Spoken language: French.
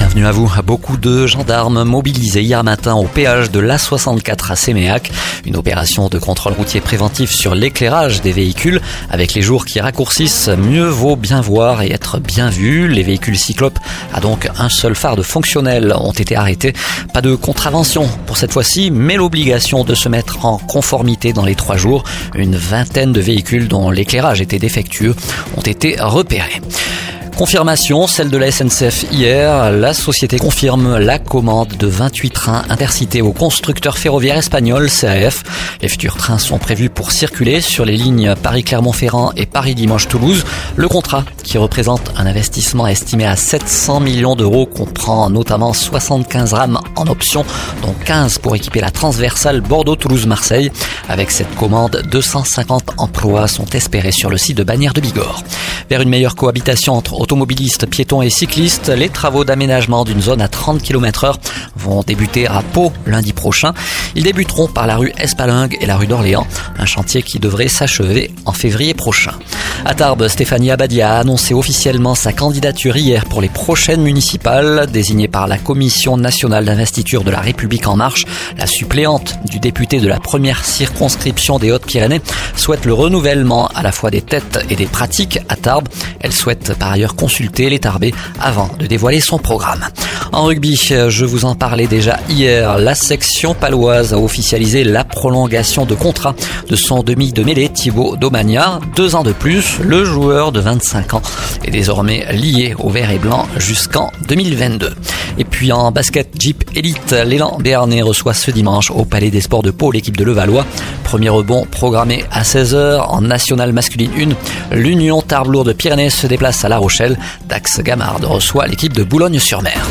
Bienvenue à vous. Beaucoup de gendarmes mobilisés hier matin au péage de l'A64 à Séméac. Une opération de contrôle routier préventif sur l'éclairage des véhicules. Avec les jours qui raccourcissent, mieux vaut bien voir et être bien vu. Les véhicules cyclopes à donc un seul phare de fonctionnel ont été arrêtés. Pas de contravention pour cette fois-ci, mais l'obligation de se mettre en conformité dans les trois jours. Une vingtaine de véhicules dont l'éclairage était défectueux ont été repérés. Confirmation, celle de la SNCF hier. La société confirme la commande de 28 trains intercités au constructeur ferroviaire espagnol CAF. Les futurs trains sont prévus pour circuler sur les lignes Paris-Clermont-Ferrand et Paris-Dimanche-Toulouse. Le contrat, qui représente un investissement estimé à 700 millions d'euros, comprend notamment 75 rames en option, dont 15 pour équiper la transversale Bordeaux-Toulouse-Marseille. Avec cette commande, 250 emplois sont espérés sur le site de Bagnères de Bigorre. Vers une meilleure cohabitation entre automobilistes, piétons et cyclistes, les travaux d'aménagement d'une zone à 30 km heure vont débuter à Pau lundi prochain. Ils débuteront par la rue Espalingue et la rue d'Orléans, un chantier qui devrait s'achever en février prochain. À Tarbes, Stéphanie Abadia a annoncé officiellement sa candidature hier pour les prochaines municipales, désignée par la Commission nationale d'investiture de la République en marche. La suppléante du député de la première circonscription des Hautes-Pyrénées souhaite le renouvellement à la fois des têtes et des pratiques à Tarbes. Elle souhaite par ailleurs consulter les Tarbés avant de dévoiler son programme. En rugby, je vous en parlais déjà hier, la section paloise a officialisé la prolongation de contrat de son demi de mêlée Thibaut Domagna. Deux ans de plus, le joueur de 25 ans est désormais lié au vert et blanc jusqu'en 2022. Et puis en basket Jeep Elite, l'élan béarnais reçoit ce dimanche au Palais des Sports de Pau l'équipe de Levallois. Premier rebond programmé à 16h en National Masculine 1. L'Union Tarbes de Pyrénées se déplace à La Rochelle. Dax Gamard reçoit l'équipe de Boulogne-sur-Mer.